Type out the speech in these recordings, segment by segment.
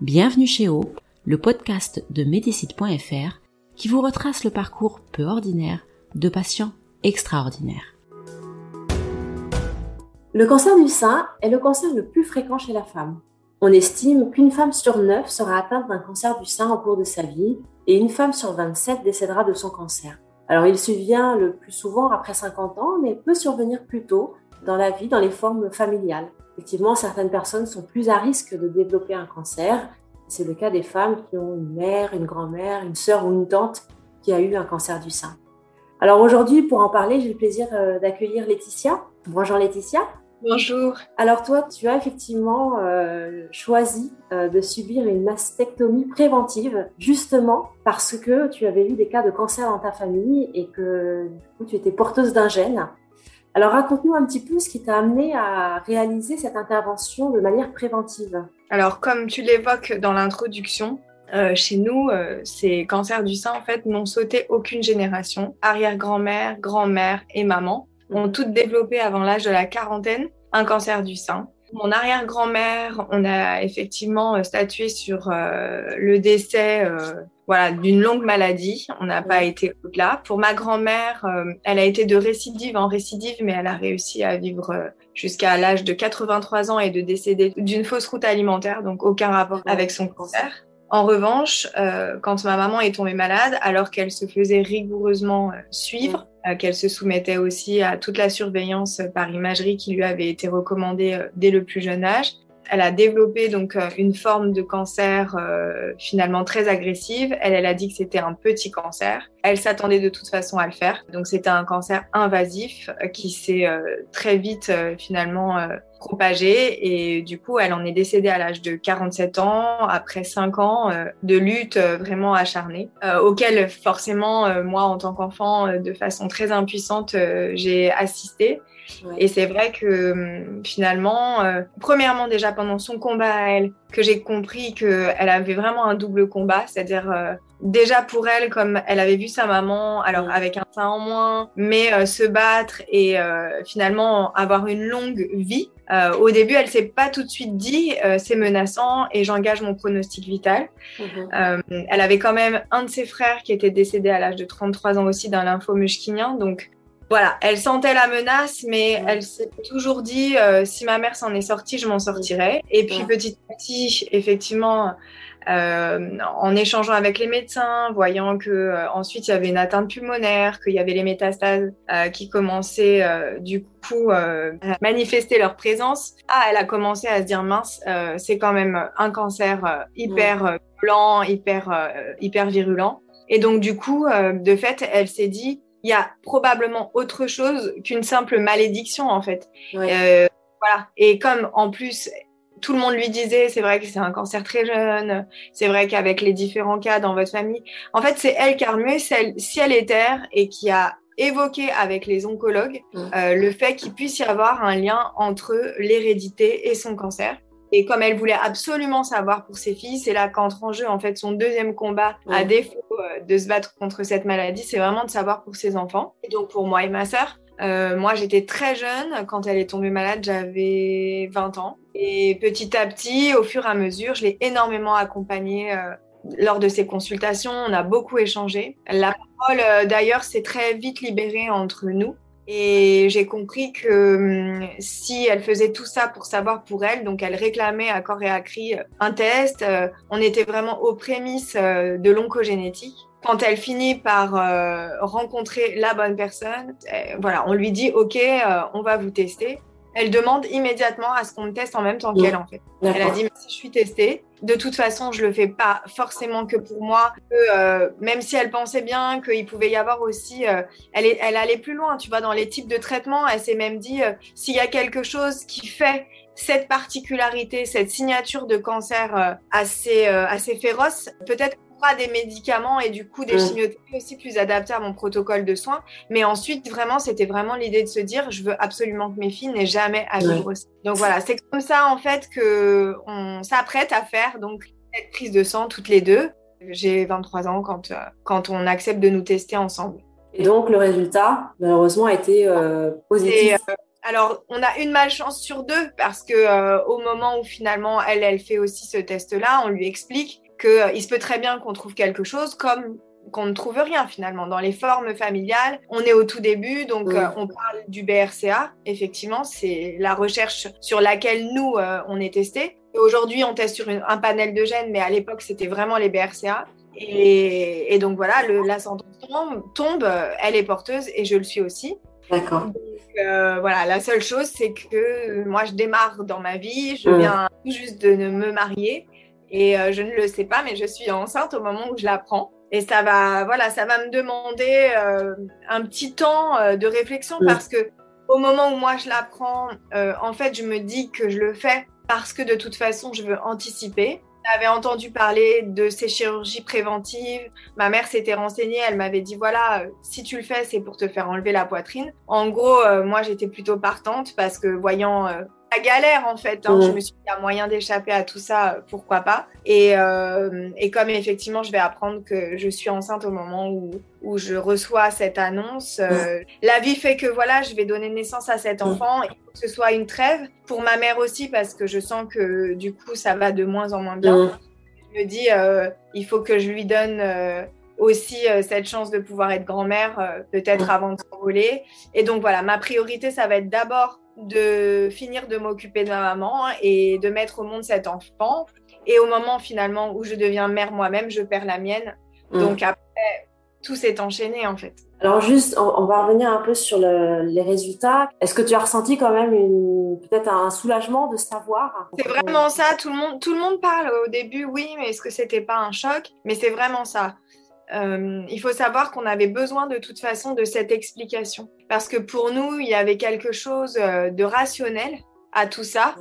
Bienvenue chez O, le podcast de Médicite.fr qui vous retrace le parcours peu ordinaire de patients extraordinaires. Le cancer du sein est le cancer le plus fréquent chez la femme. On estime qu'une femme sur neuf sera atteinte d'un cancer du sein au cours de sa vie et une femme sur 27 décédera de son cancer. Alors il survient le plus souvent après 50 ans, mais peut survenir plus tôt dans la vie, dans les formes familiales. Effectivement, certaines personnes sont plus à risque de développer un cancer. C'est le cas des femmes qui ont une mère, une grand-mère, une sœur ou une tante qui a eu un cancer du sein. Alors aujourd'hui, pour en parler, j'ai le plaisir euh, d'accueillir Laetitia. Bonjour Laetitia. Bonjour. Alors toi, tu as effectivement euh, choisi euh, de subir une mastectomie préventive justement parce que tu avais eu des cas de cancer dans ta famille et que tu étais porteuse d'un gène. Alors raconte-nous un petit peu ce qui t'a amené à réaliser cette intervention de manière préventive. Alors comme tu l'évoques dans l'introduction, euh, chez nous, euh, ces cancers du sein en fait n'ont sauté aucune génération. Arrière-grand-mère, grand-mère et maman ont toutes développé avant l'âge de la quarantaine un cancer du sein. Mon arrière-grand-mère, on a effectivement euh, statué sur le décès voilà, d'une longue maladie. On n'a pas été au-delà. Pour ma grand-mère, euh, elle a été de récidive en récidive, mais elle a réussi à vivre euh, jusqu'à l'âge de 83 ans et de décéder d'une fausse route alimentaire, donc aucun rapport avec son cancer. En revanche, euh, quand ma maman est tombée malade, alors qu'elle se faisait rigoureusement suivre, qu'elle se soumettait aussi à toute la surveillance par imagerie qui lui avait été recommandée dès le plus jeune âge, elle a développé donc euh, une forme de cancer euh, finalement très agressive. Elle, elle a dit que c'était un petit cancer. Elle s'attendait de toute façon à le faire. Donc c'était un cancer invasif euh, qui s'est très vite finalement propagé et du coup elle en est décédée à l'âge de 47 ans après 5 ans de lutte vraiment acharnée auquel forcément moi en tant qu'enfant de façon très impuissante j'ai assisté et c'est vrai que hum, finalement, euh, premièrement déjà pendant son combat à elle, que j'ai compris qu'elle avait vraiment un double combat, c'est-à-dire euh, déjà pour elle, comme elle avait vu sa maman, alors avec un sein en moins, mais euh, se battre et finalement avoir une longue vie. au début, elle s'est pas tout de suite dit c'est menaçant et j'engage mon pronostic vital. Mhm. elle avait quand même un de ses frères qui était décédé à l'âge de 33 ans aussi d'un lymphome donc voilà, elle sentait la menace, mais elle s'est toujours dit euh, si ma mère s'en est sortie, je m'en sortirai. Et puis petit à petit, effectivement, euh, en échangeant avec les médecins, voyant que euh, ensuite il y avait une atteinte pulmonaire, qu'il y avait les métastases qui commençaient du coup à manifester leur présence, ah, elle a commencé à se dire mince, c'est quand même un cancer hyper blanc, hyper hyper virulent. Et donc du coup, de fait, elle s'est dit il y a probablement autre chose qu'une simple malédiction en fait. Euh, voilà. Et comme en plus tout le monde lui disait, c'est vrai que c'est un cancer très jeune, c'est vrai qu'avec les différents cas dans votre famille, en fait c'est elle qui a remué ciel et terre et qui a évoqué avec les oncologues mmh. euh, le fait qu'il puisse y avoir un lien entre l'hérédité et son cancer. Et comme elle voulait absolument savoir pour ses filles, c'est là qu'entre en jeu en fait son deuxième combat à défaut euh, de se battre contre cette maladie, c'est vraiment de savoir pour ses enfants. Et donc pour moi et ma sœur, euh, moi j'étais très jeune quand elle est tombée malade, j'avais 20 ans. Et petit à petit, au fur et à mesure, je l'ai énormément accompagnée euh, lors de ses consultations. On a beaucoup échangé. La parole d'ailleurs s'est très vite libérée entre nous. Et j'ai compris que hum, si elle faisait tout ça pour savoir pour elle, donc elle réclamait à corps et à cri euh, un test, euh, on était vraiment aux prémices euh, de l'oncogénétique. Quand elle finit par rencontrer la bonne personne, voilà, on lui dit OK, on va vous tester elle demande immédiatement à ce qu'on me teste en même temps qu'elle, en fait. Elle a dit, mais si je suis testée, de toute façon, je le fais pas forcément que pour moi. Euh, même si elle pensait bien qu'il pouvait y avoir aussi, euh, elle, est, elle allait plus loin, tu vois, dans les types de traitements. Elle s'est même dit, euh, s'il y a quelque chose qui fait cette particularité, cette signature de cancer assez, assez féroce, peut-être des médicaments et du coup des mmh. chimiothérapies aussi plus adaptées à mon protocole de soins. Mais ensuite, vraiment, c'était vraiment l'idée de se dire, je veux absolument que mes filles n'aient jamais à vivre Donc voilà, c'est comme ça en fait que on s'apprête à faire donc cette prise de sang toutes les deux. J'ai 23 ans quand, euh, quand on accepte de nous tester ensemble. Et donc le résultat, malheureusement, a été euh, positif. Euh, alors, on a une malchance sur deux parce que au moment où finalement elle, elle fait aussi ce test-là, on lui explique qu'il euh, se peut très bien qu'on trouve quelque chose comme qu'on ne trouve rien finalement. Dans les formes familiales, on est au tout début, donc euh, on parle du BRCA. Effectivement, c'est la recherche sur laquelle nous, euh, on est testé. Aujourd'hui, on teste sur un panel de gènes, mais à l'époque, c'était vraiment les BRCA. Et, donc voilà, le, la sentence tombe, elle est porteuse et je le suis aussi. D'accord. voilà, la seule chose, c'est que moi, je démarre dans ma vie, je viens juste de me marier. Et euh, je ne le sais pas, mais je suis enceinte au moment où je l'apprends. Et ça va, voilà, ça va me demander euh, un petit temps euh, de réflexion parce que au moment où moi je l'apprends, en fait, je me dis que je le fais parce que de toute façon, je veux anticiper. J'avais entendu parler de ces chirurgies préventives. Ma mère s'était renseignée, elle m'avait dit voilà, si tu le fais, c'est pour te faire enlever la poitrine. En gros, moi j'étais plutôt partante parce que voyant galère en fait. Hein. Je me suis dit, il y a moyen d'échapper à tout ça, pourquoi pas. Et, euh, et, comme effectivement, je vais apprendre que je suis enceinte au moment où, où je reçois cette annonce, euh, la vie fait que voilà, je vais donner naissance à cet enfant. Il faut que ce soit une trêve pour ma mère aussi parce que je sens que du coup, ça va de moins en moins bien. Je me dis, euh, il faut que je lui donne aussi cette chance de pouvoir être grand-mère, peut-être avant de s'envoler. Et donc voilà, ma priorité, ça va être d'abord de finir de m'occuper de ma maman et de mettre au monde cet enfant. Et au moment finalement où je deviens mère moi-même, je perds la mienne. Mm. Donc après, tout s'est enchaîné en fait. Alors juste, on, va revenir un peu sur les résultats. Est-ce que tu as ressenti quand même peut-être un soulagement de savoir? C'est vraiment ça. Tout le monde, tout le monde parle au début, oui, mais est-ce que c'était pas un choc? Mais c'est vraiment ça. Euh, il faut savoir qu'on avait besoin de toute façon de cette explication. Parce que pour nous, il y avait quelque chose euh, de rationnel à tout ça.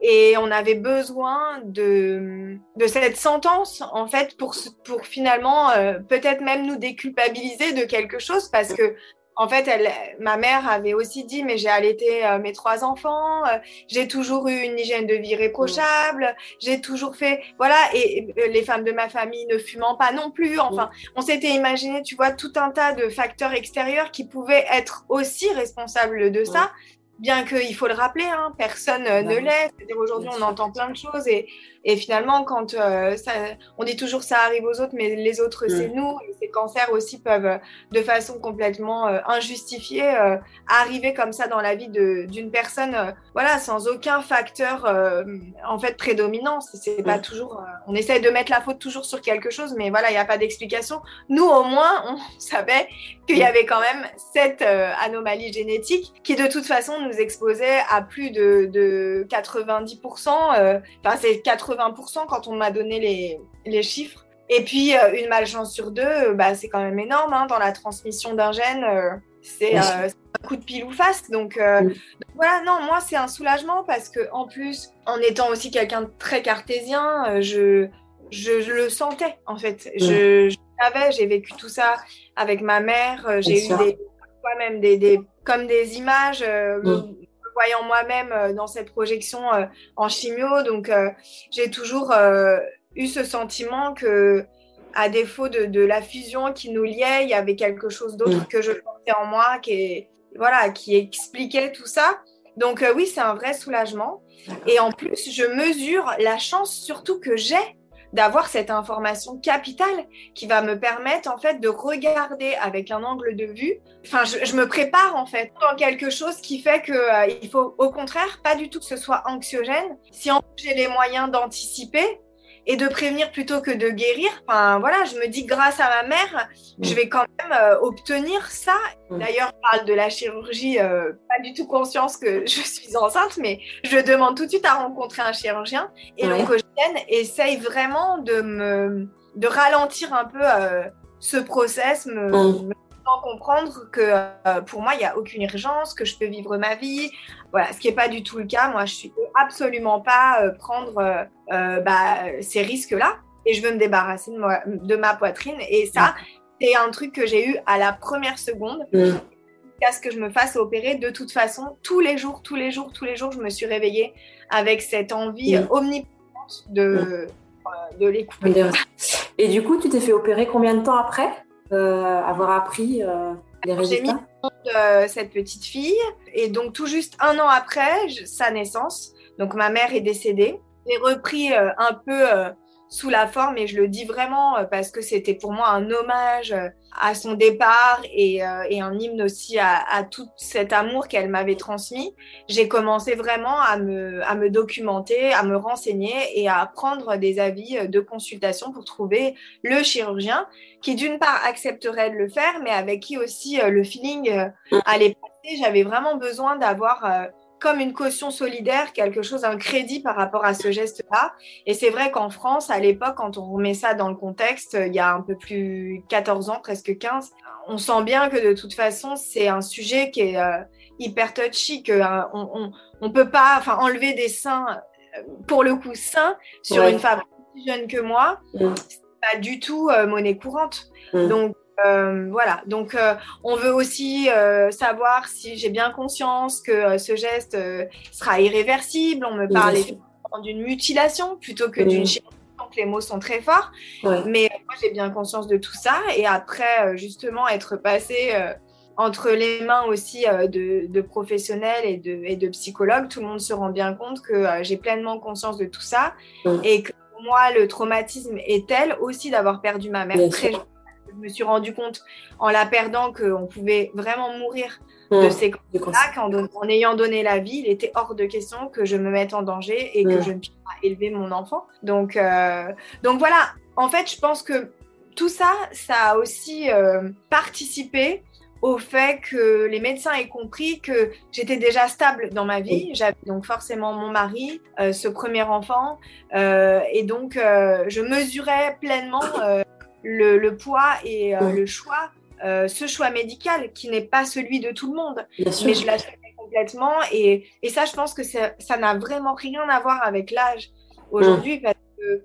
Et on avait besoin de, de cette sentence, en fait, pour, pour finalement euh, peut-être même nous déculpabiliser de quelque chose. Parce que en fait, elle, ma mère avait aussi dit, mais j'ai allaité euh, mes trois enfants, euh, j'ai toujours eu une hygiène de vie réprochable, j'ai toujours fait, voilà, et, les femmes de ma famille ne fumant pas non plus. Enfin, on s'était imaginé, tu vois, tout un tas de facteurs extérieurs qui pouvaient être aussi responsables de ça. Bien qu'il faut le rappeler, hein, personne euh, ne bah l'est. C'est-à-dire aujourd'hui, on entend plein de choses et, et finalement, quand euh, ça, on dit toujours ça arrive aux autres, mais les autres, mm. c'est nous. Et ces cancers aussi peuvent, de façon complètement euh, injustifiée, arriver comme ça dans la vie d'une personne, voilà, sans aucun facteur en fait prédominant. C'est pas mm. toujours. on essaye de mettre la faute toujours sur quelque chose, mais voilà, il n'y a pas d'explication. Nous, au moins, on savait qu'il y mm. avait quand même cette anomalie génétique qui, de toute façon, nous exposait à plus de, de 90%. Enfin, c'est 80 20% quand on m'a donné les, les, chiffres. Et puis, euh, une malchance sur deux, euh, bah, c'est quand même énorme. Hein, dans la transmission d'un gène, euh, c'est un coup de pile ou face. Donc, voilà, non, moi, c'est un soulagement parce que en plus, en étant aussi quelqu'un de très cartésien, je, je, le sentais, en fait. Je, savais, j'ai vécu tout ça avec ma mère. J'ai eu des, même des, des, comme des images voyant moi-même euh, dans cette projection euh, en chimio. Donc, euh, j'ai toujours eu ce sentiment que, à défaut de, la fusion qui nous liait, il y avait quelque chose d'autre que je sentais en moi qui, voilà, qui expliquait tout ça. Donc oui, c'est un vrai soulagement. Et en plus, je mesure la chance surtout que j'ai d'avoir cette information capitale qui va me permettre en fait de regarder avec un angle de vue. Enfin, je, me prépare en fait dans quelque chose qui fait que euh, il faut au contraire pas du tout que ce soit anxiogène. Si en j'ai les moyens d'anticiper, et de prévenir plutôt que de guérir. Enfin, voilà, je me dis grâce à ma mère, je mm. vais quand même euh, obtenir ça. Mm. D'ailleurs, je parle de la chirurgie, euh, pas du tout conscience que je suis enceinte, mais je demande tout de suite à rencontrer un chirurgien. Et ouais. l'oncogène essaye vraiment de me de ralentir un peu euh, ce process, me, comprendre que euh, pour moi, il n'y a aucune urgence, que je peux vivre ma vie. Voilà, ce qui n'est pas du tout le cas. Moi, je suis absolument pas euh, prendre euh, bah, ces risques-là. Et je veux me débarrasser de, de ma poitrine. Et ça, c'est un truc que j'ai eu à la première seconde. Mm. Jusqu'à ce que je me fasse opérer, de toute façon, tous les jours, tous les jours, tous les jours, je me suis réveillée avec cette envie omniprésente de, mm. de l'écouter. Et du coup, tu t'es fait opérer combien de temps après? Avoir appris euh, les résultats J'ai mis euh, cette petite fille et donc tout juste un an après sa naissance, donc ma mère est décédée. J'ai repris un peu sous la forme et je le dis vraiment parce que c'était pour moi un hommage à son départ et, un hymne aussi à, à tout cet amour qu'elle m'avait transmis. J'ai commencé vraiment à me, à me documenter, à me renseigner et à prendre des avis de consultation pour trouver le chirurgien qui d'une part accepterait de le faire, mais avec qui aussi euh, le feeling euh, mm. allait passer. J'avais vraiment besoin d'avoir euh, comme une caution solidaire, quelque chose, un crédit par rapport à ce geste-là. Et c'est vrai qu'en France, à l'époque, quand on remet ça dans le contexte, il y a un peu plus 14 ans, presque 15, on sent bien que de toute façon, c'est un sujet qui est hyper touchy, que on, on, peut pas, enfin, enlever des seins, pour le coup, seins sur une femme plus jeune que moi. Mm pas du tout euh, monnaie courante. Mmh. Donc euh, voilà, donc euh, on veut aussi savoir si j'ai bien conscience que ce geste sera irréversible. On me parle d'une mutilation plutôt que d'une chirurgie, donc les mots sont très forts. Mais moi j'ai bien conscience de tout ça. Et après justement être passé entre les mains aussi de, professionnels et de, et de, psychologues, tout le monde se rend bien compte que j'ai pleinement conscience de tout ça. Et que moi, le traumatisme est tel aussi d'avoir perdu ma mère très jeune. Je me suis rendu compte en la perdant qu'on pouvait vraiment mourir de mmh. ces cancers-là, en, ayant donné la vie, il était hors de question que je me mette en danger et que mmh. je ne puisse pas élever mon enfant. Donc, euh, donc voilà, en fait, je pense que tout ça, ça a aussi euh, participé au fait que les médecins aient compris que j'étais déjà stable dans ma vie. J'avais donc forcément mon mari, euh, ce premier enfant, euh, et donc euh, je mesurais pleinement le, poids et le choix, ce choix médical qui n'est pas celui de tout le monde, mais je l'assumais complètement. Et, et, ça, je pense que ça n'a vraiment rien à voir avec l'âge aujourd'hui, parce que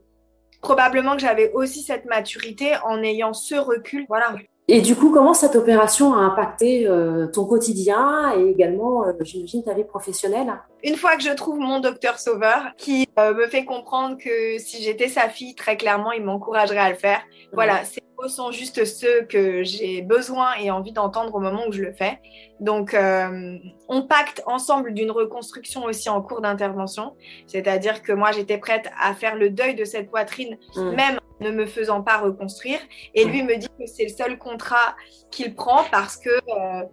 probablement que j'avais aussi cette maturité en ayant ce recul. Voilà. Et du coup, comment cette opération a impacté euh, ton quotidien et également, euh, j'imagine, ta vie professionnelle? Une fois que je trouve mon docteur sauveur qui euh, me fait comprendre que si j'étais sa fille, très clairement, il m'encouragerait à le faire. Voilà, ces mots sont juste ceux que j'ai besoin et envie d'entendre au moment où je le fais. Donc, on pacte ensemble d'une reconstruction aussi en cours d'intervention. C'est-à-dire que moi, j'étais prête à faire le deuil de cette poitrine, mmh. même ne me faisant pas reconstruire. Et lui me dit que c'est le seul contrat qu'il prend parce que euh,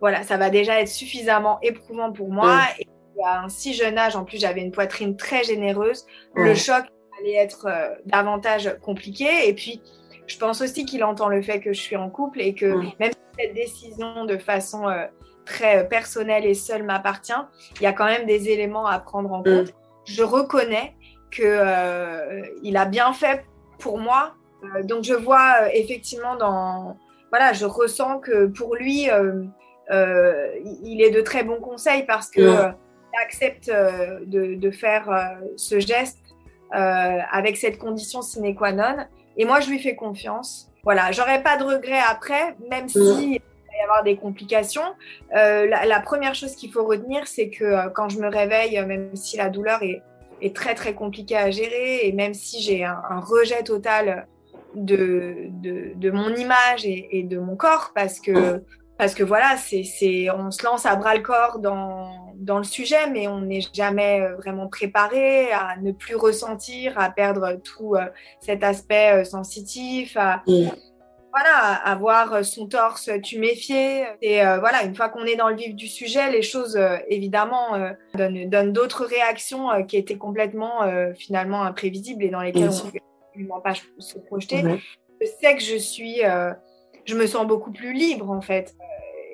voilà, ça va déjà être suffisamment éprouvant pour moi. Et à un si jeune âge, en plus, j'avais une poitrine très généreuse. Le choc allait être euh, davantage compliqué. Et puis, je pense aussi qu'il entend le fait que je suis en couple et que même si cette décision de façon euh, très personnelle et seule m'appartient, il y a quand même des éléments à prendre en compte. Je reconnais que il a bien fait pour moi. Euh, donc je vois euh, effectivement dans voilà, je ressens que pour lui, euh, il est de très bons conseils parce que il accepte de, de, faire ce geste avec cette condition sine qua non. Et moi, je lui fais confiance. Voilà, j'aurais pas de regrets après, même si il va y avoir des complications. la, la, première chose qu'il faut retenir, c'est que quand je me réveille, même si la douleur est, est très très compliqué à gérer. Et même si j'ai un, rejet total de, de, mon image et, de mon corps parce que parce que voilà c'est on se lance à bras le corps dans, dans le sujet mais on n'est jamais vraiment préparé à ne plus ressentir à perdre tout euh, cet aspect euh, sensitif à, voilà, avoir son torse tuméfié. Et euh, voilà, une fois qu'on est dans le vif du sujet, les choses, euh, évidemment, euh, donnent, d'autres réactions qui étaient complètement, finalement, imprévisibles et dans lesquelles on ne peut absolument pas se projeter. Je sais que je suis, je me sens beaucoup plus libre, en fait.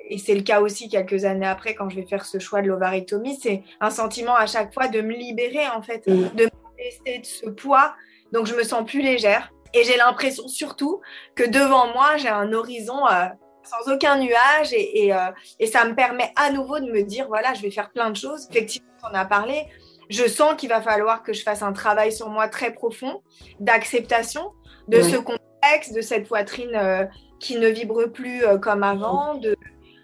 Et c'est le cas aussi quelques années après, quand je vais faire ce choix de l'ovarectomie, c'est un sentiment à chaque fois de me libérer, en fait, de me laisser de ce poids. Donc, je me sens plus légère et j'ai l'impression surtout que devant moi, j'ai un horizon euh, sans aucun nuage et, euh, et, ça me permet à nouveau de me dire voilà, je vais faire plein de choses. Effectivement, on a parlé. Je sens qu'il va falloir que je fasse un travail sur moi très profond d'acceptation de ce contexte, de cette poitrine euh, qui ne vibre plus comme avant, de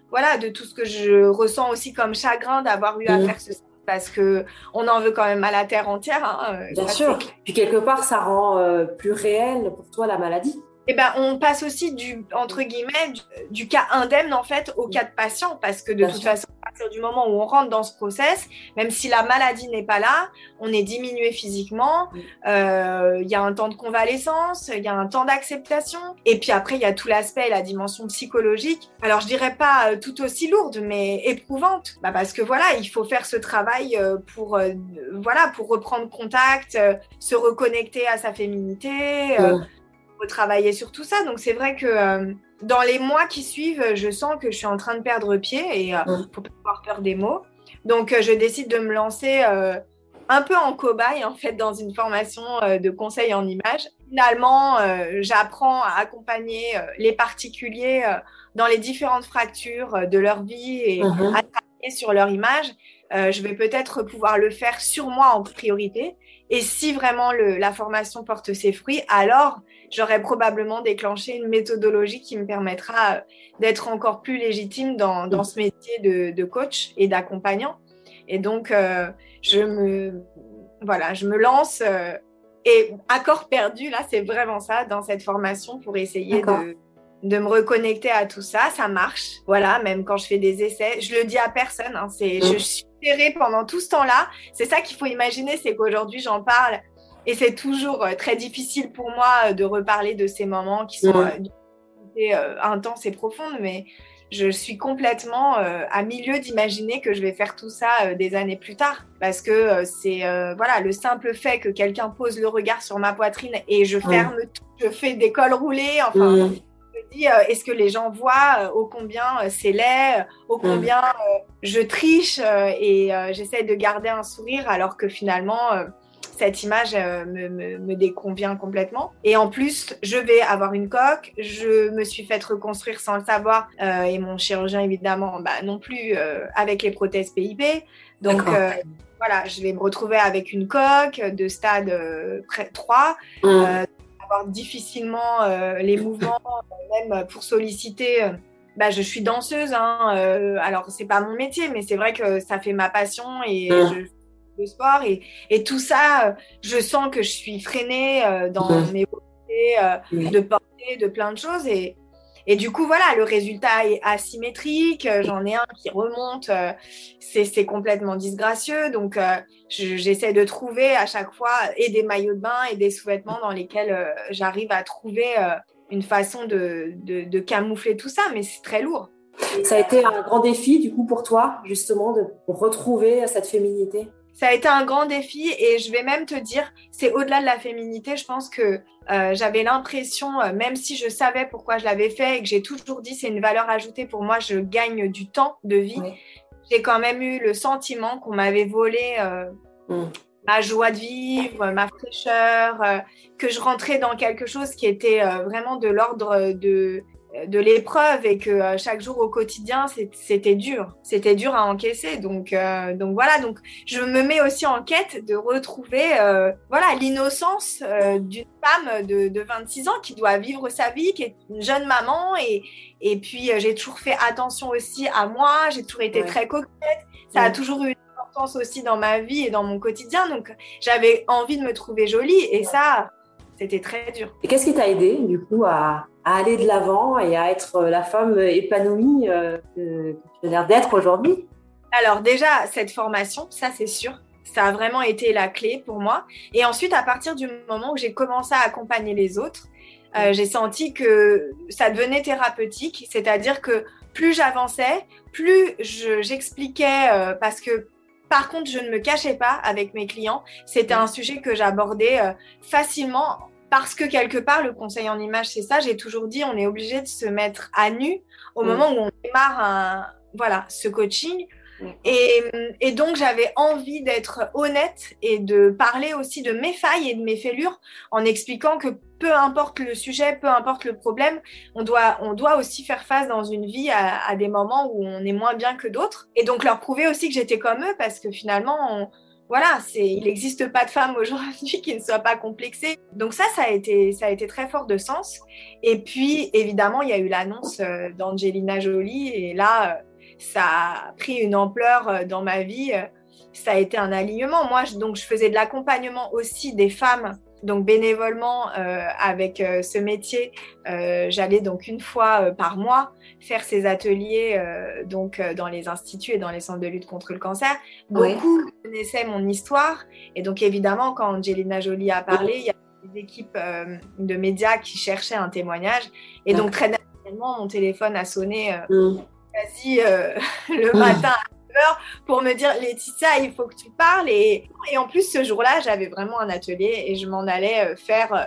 voilà, de tout ce que je ressens aussi comme chagrin d'avoir eu à faire ce parce que on en veut quand même à la terre entière. Hein, Bien sûr. Puis quelque part, ça rend plus réel pour toi la maladie. Eh ben, on passe aussi du entre guillemets du, cas indemne en fait au cas de patient. Parce que de toute façon à partir du moment où on rentre dans ce process, même si la maladie n'est pas là, on est diminué physiquement. Euh, il y a un temps de convalescence, il y a un temps d'acceptation. Et puis après il y a tout l'aspect, la dimension psychologique. Alors je dirais pas euh, tout aussi lourde mais éprouvante, bah, parce que voilà il faut faire ce travail euh, pour voilà pour reprendre contact, se reconnecter à sa féminité travailler sur tout ça. Donc c'est vrai que euh, dans les mois qui suivent, je sens que je suis en train de perdre pied et euh, faut pas avoir peur des mots. Donc euh, je décide de me lancer un peu en cobaye en fait dans une formation de conseil en images. Finalement, j'apprends à accompagner les particuliers dans les différentes fractures de leur vie et uh-huh. à travailler sur leur image. je vais peut-être pouvoir le faire sur moi en priorité. Et si vraiment le, la formation porte ses fruits, alors j'aurais probablement déclenché une méthodologie qui me permettra euh, d'être encore plus légitime dans, dans ce métier de, de coach et d'accompagnant. Et donc, euh, je me, voilà, je me lance euh, et à corps perdu, là, c'est vraiment ça, dans cette formation pour essayer de, de me reconnecter à tout ça. Ça marche. Voilà, même quand je fais des essais, je le dis à personne. Hein, c'est, je suis pendant tout ce temps-là. C'est ça qu'il faut imaginer, c'est qu'aujourd'hui, j'en parle et c'est toujours euh, très difficile pour moi euh, de reparler de ces moments qui sont euh, intenses et profondes, mais je suis complètement à milieu d'imaginer que je vais faire tout ça des années plus tard. Parce que c'est voilà le simple fait que quelqu'un pose le regard sur ma poitrine et je ferme tout, je fais des cols roulés, enfin. Me dis, est-ce que les gens voient ô combien c'est laid, ô combien je triche et j'essaie de garder un sourire alors que finalement cette image euh, me, déconvient complètement. Et en plus, je vais avoir une coque. Je me suis fait reconstruire sans le savoir. Euh, et mon chirurgien, évidemment, bah, non plus euh, avec les prothèses PIP. Donc, voilà, je vais me retrouver avec une coque de stade 3. Mmh. Difficilement les mouvements, même pour solliciter. Bah, je suis danseuse, hein, alors c'est pas mon métier, mais c'est vrai que ça fait ma passion et mmh. je de sport. Et, et, tout ça, euh, je sens que je suis freinée euh, dans mes volontés euh, de porter, de plein de choses. Et, et du coup, voilà, le résultat est asymétrique. J'en ai un qui remonte. C'est complètement disgracieux. Donc, j'essaie de trouver à chaque fois et des maillots de bain et des sous-vêtements dans lesquels j'arrive à trouver une façon de, de, de, camoufler tout ça. Mais c'est très lourd. Ça a été un grand défi, du coup, pour toi, justement, de retrouver cette féminité? Ça a été un grand défi et je vais même te dire, c'est au-delà de la féminité. Je pense que euh, j'avais l'impression, euh, même si je savais pourquoi je l'avais fait et que j'ai toujours dit c'est une valeur ajoutée pour moi, je gagne du temps de vie. J'ai quand même eu le sentiment qu'on m'avait volé euh, mm. ma joie de vivre, ma fraîcheur, que je rentrais dans quelque chose qui était vraiment de l'ordre de de l'épreuve et que euh, chaque jour au quotidien c'était dur. C'était dur à encaisser. Donc euh, donc voilà. Donc je me mets aussi en quête de retrouver euh, voilà l'innocence d'une femme de, de, 26 ans qui doit vivre sa vie qui est une jeune maman. Et et puis j'ai toujours fait attention aussi à moi. J'ai toujours été très coquette. Ça a toujours eu une importance aussi dans ma vie et dans mon quotidien. Donc j'avais envie de me trouver jolie. Et ça c'était très dur. Et qu'est-ce qui t'a aidé du coup à, aller de l'avant et à être euh, la femme épanouie euh, que, tu as l'air d'être aujourd'hui? Alors déjà, cette formation, ça c'est sûr, ça a vraiment été la clé pour moi. Et ensuite, à partir du moment où j'ai commencé à accompagner les autres, euh, j'ai senti que ça devenait thérapeutique, c'est-à-dire que plus j'avançais, plus j'expliquais, parce que par contre, je ne me cachais pas avec mes clients. C'était un sujet que j'abordais facilement parce que quelque part, le conseil en image, c'est ça. J'ai toujours dit, on est obligé de se mettre à nu au mm. moment où on démarre un, voilà, ce coaching. Et, donc, j'avais envie d'être honnête et de parler aussi de mes failles et de mes fêlures en expliquant que peu importe le sujet, peu importe le problème, on doit, on doit aussi faire face dans une vie à, des moments où on est moins bien que d'autres. Et donc, leur prouver aussi que j'étais comme eux parce que finalement, voilà, il n'existe pas de femme aujourd'hui qui ne soit pas complexée. Donc ça, ça a été, très fort de sens. Et puis, évidemment, il y a eu l'annonce euh, d'Angelina Jolie et là, euh, ça a pris une ampleur euh, dans ma vie. Ça a été un alignement. Moi, donc, je faisais de l'accompagnement aussi des femmes. Donc bénévolement euh, avec euh, ce métier, j'allais donc une fois par mois faire ces ateliers donc dans les instituts et dans les centres de lutte contre le cancer. Beaucoup connaissaient mon histoire. Et donc évidemment quand Angelina Jolie a parlé, il y a des équipes de médias qui cherchaient un témoignage. Et donc très naturellement mon téléphone a sonné mmh. quasi euh, le matin. à 9h pour me dire Laetitia, il faut que tu parles. Et, et en plus, ce jour-là, j'avais vraiment un atelier et je m'en allais euh, faire euh,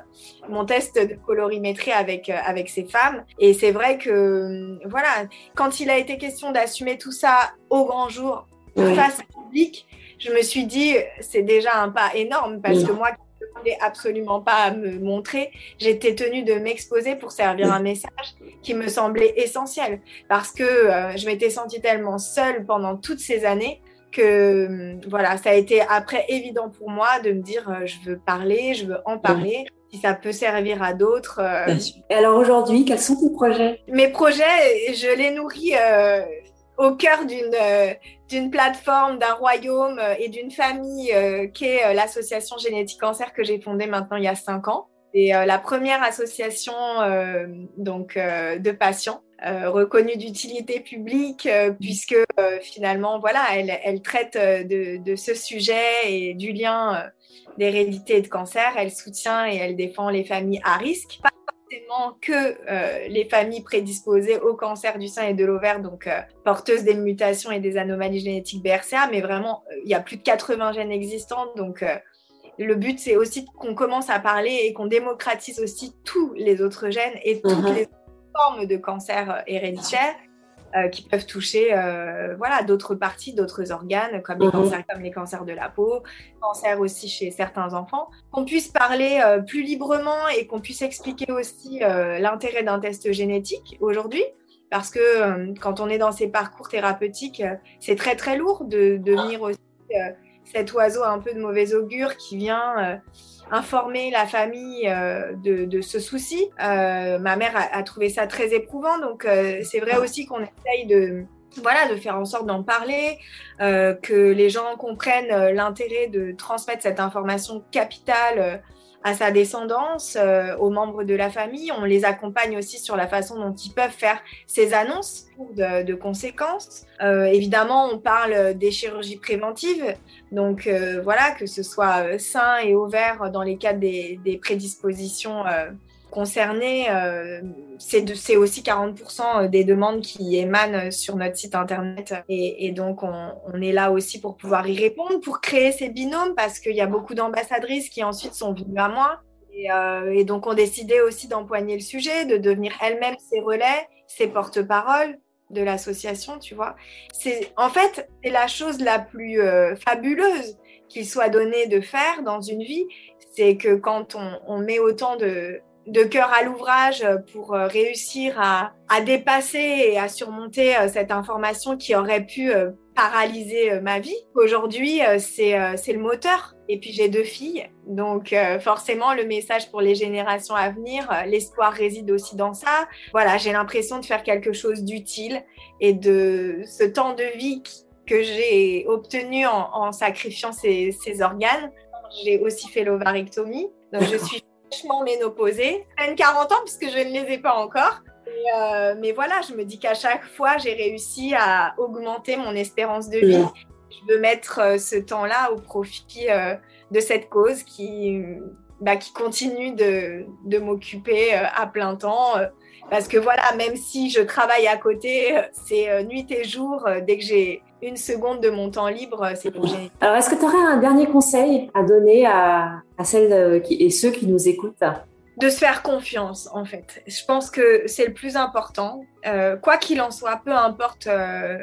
mon test de colorimétrie avec, avec ces femmes. Et c'est vrai que, voilà, quand il a été question d'assumer tout ça au grand jour, face au public, je me suis dit, c'est déjà un pas énorme parce que moi, absolument pas à me montrer. J'étais tenue de m'exposer pour servir un message qui me semblait essentiel parce que euh, je m'étais sentie tellement seule pendant toutes ces années que hum, voilà, ça a été après évident pour moi de me dire euh, je veux parler, je veux en parler. Si ça peut servir à d'autres. Euh. Et alors aujourd'hui, quels sont tes projets? Mes projets, je les nourris au cœur d'une euh, d'une plateforme, d'un royaume euh, et d'une famille euh, qui est l'association Génétique Cancer que j'ai fondée maintenant il y a cinq ans. C'est la première association donc de patients reconnue d'utilité publique puisque finalement voilà elle, elle traite de, de, ce sujet et du lien d'hérédité et de cancer. Elle soutient et elle défend les familles à risque que euh, les familles prédisposées au cancer du sein et de l'ovaire, donc euh, porteuses des mutations et des anomalies génétiques BRCA, mais vraiment, euh, il y a plus de 80 gènes existants, donc le but, c'est aussi qu'on commence à parler et qu'on démocratise aussi tous les autres gènes et toutes uh-huh. les formes de cancer héréditaire euh, qui peuvent toucher euh, voilà, d'autres parties, d'autres organes, comme les, mhm. cancers, comme les cancers de la peau, cancers aussi chez certains enfants. Qu'on puisse parler euh, plus librement et qu'on puisse expliquer aussi l'intérêt d'un test génétique aujourd'hui. Parce que quand on est dans ces parcours thérapeutiques, c'est très très lourd de, de venir aussi cet oiseau un peu de mauvais augure qui vient euh, informer la famille euh, de, ce souci. Euh, ma mère a, trouvé ça très éprouvant, donc c'est vrai aussi qu'on essaye de voilà, de faire en sorte d'en parler, que les gens comprennent l'intérêt de transmettre cette information capitale à sa descendance, euh, aux membres de la famille. On les accompagne aussi sur la façon dont ils peuvent faire ces annonces de, de conséquences. Euh, évidemment, on parle des chirurgies préventives, donc euh, voilà, que ce soit sein et ovaire dans les cas des, des prédispositions concernés, euh, c'est aussi 40% des demandes qui émanent sur notre site internet. Et, donc, on, est là aussi pour pouvoir y répondre, pour créer ces binômes, parce qu'il y a beaucoup d'ambassadrices qui ensuite sont venues à moi. Et, euh, donc, on décidait aussi d'empoigner le sujet, de devenir elles-mêmes ces relais, ces porte-paroles de l'association, tu vois. C'est en fait c'est la chose la plus euh, fabuleuse qu'il soit donné de faire dans une vie, c'est que quand on met autant de, de cœur à l'ouvrage pour euh, réussir à, dépasser et à surmonter euh, cette information qui aurait pu euh, paralyser ma vie. Aujourd'hui, c'est le moteur. Et puis j'ai deux filles, donc forcément le message pour les générations à venir, l'espoir réside aussi dans ça. Voilà, j'ai l'impression de faire quelque chose d'utile et de ce temps de vie que j'ai obtenu en, sacrifiant ces, ces organes. J'ai aussi fait l'ovarectomie, donc je suis ménopausée, peine 40 ans puisque je ne les ai pas encore. Euh, mais voilà, je me dis qu'à chaque fois, j'ai réussi à augmenter mon espérance de vie. Je veux mettre euh, ce temps-là au profit euh, de cette cause qui, bah, qui continue de, de m'occuper à plein temps. Parce que voilà, même si je travaille à côté, c'est nuit et jour. Dès que j'ai une seconde de mon temps libre, c'est pour génial. Alors, est-ce que tu aurais un dernier conseil à donner à, à celles qui, et ceux qui nous écoutent? De se faire confiance, en fait. Je pense que c'est le plus important. Euh, quoi qu'il en soit, peu importe euh,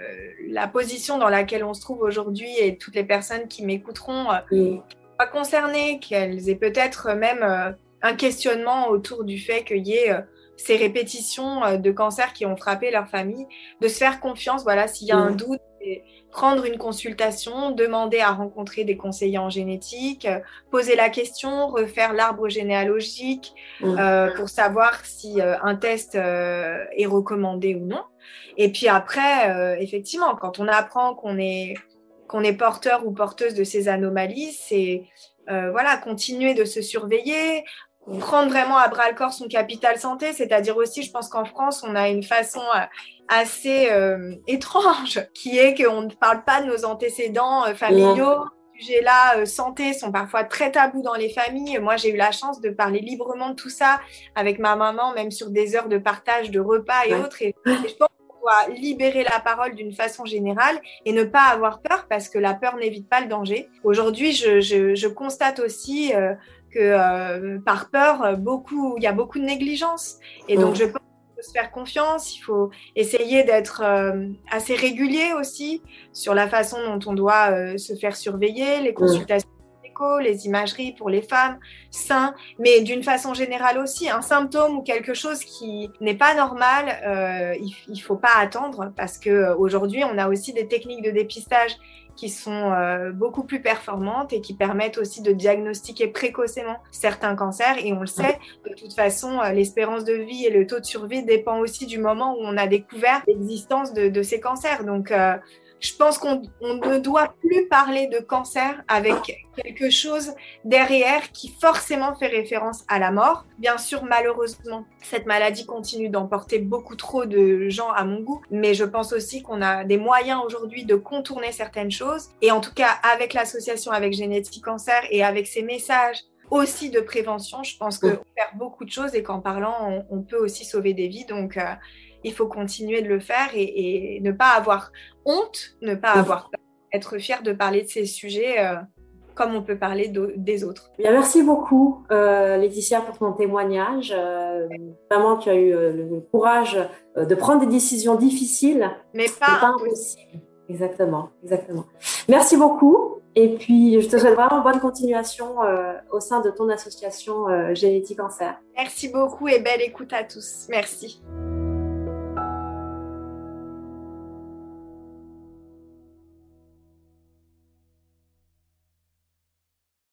la position dans laquelle on se trouve aujourd'hui et toutes les personnes qui m'écouteront, euh, pas concernées, qu'elles aient peut-être même euh, un questionnement autour du fait qu'il y ait ces répétitions de cancers qui ont frappé leur famille, de se faire confiance, voilà, s'il y a un doute, prendre une consultation, demander à rencontrer des conseillers en génétique, euh, poser la question, refaire l'arbre généalogique mmh. euh, pour savoir si euh, un test est recommandé ou non. Et puis après, effectivement, quand on apprend qu'on est qu'on est porteur ou porteuse de ces anomalies, c'est voilà continuer de se surveiller, prendre vraiment à bras le corps son capital santé, c'est-à-dire aussi, je pense qu'en France, on a une façon euh, assez euh, étrange qui est qu'on ne parle pas de nos antécédents euh, familiaux. Les sujets là, santé, sont parfois très tabous dans les familles. Moi, j'ai eu la chance de parler librement de tout ça avec ma maman, même sur des heures de partage de repas et autres. Et, je pense qu'on doit libérer la parole d'une façon générale et ne pas avoir peur parce que la peur n'évite pas le danger. Aujourd'hui, je, je, je, constate aussi que euh, par peur, beaucoup, il y a beaucoup de négligence. Et donc, je pense qu'il faut se faire confiance, il faut essayer d'être euh, assez régulier aussi sur la façon dont on doit euh, se faire surveiller, les consultations les imageries pour les femmes, sains, mais d'une façon générale aussi, un symptôme ou quelque chose qui n'est pas normal, il, ne faut pas attendre parce que aujourd'hui on a aussi des techniques de dépistage qui sont euh, beaucoup plus performantes et qui permettent aussi de diagnostiquer précocement certains cancers. Et on le sait, de toute façon, euh, l'espérance de vie et le taux de survie dépend aussi du moment où on a découvert l'existence de, de, ces cancers. Donc, euh, je pense qu'on ne doit plus parler de cancer avec quelque chose derrière qui forcément fait référence à la mort. Bien sûr, malheureusement, cette maladie continue d'emporter beaucoup trop de gens à mon goût, mais je pense aussi qu'on a des moyens aujourd'hui de contourner certaines choses. Et en tout cas, avec l'association avec Génétique Cancer et avec ces messages aussi de prévention, je pense qu'on peut faire beaucoup de choses et qu'en parlant, on, peut aussi sauver des vies. Donc, euh, il faut continuer de le faire et, ne pas avoir honte, ne pas avoir peur, être fier de parler de ces sujets euh, comme on peut parler des autres. Bien, merci beaucoup, euh, Laetitia, pour ton témoignage. Euh, vraiment, tu as eu le courage de prendre des décisions difficiles, mais pas, impossibles. Exactement, exactement. Merci beaucoup. Et puis, je te souhaite vraiment bonne continuation au sein de ton association Génétique Cancer. Merci beaucoup et belle écoute à tous. Merci.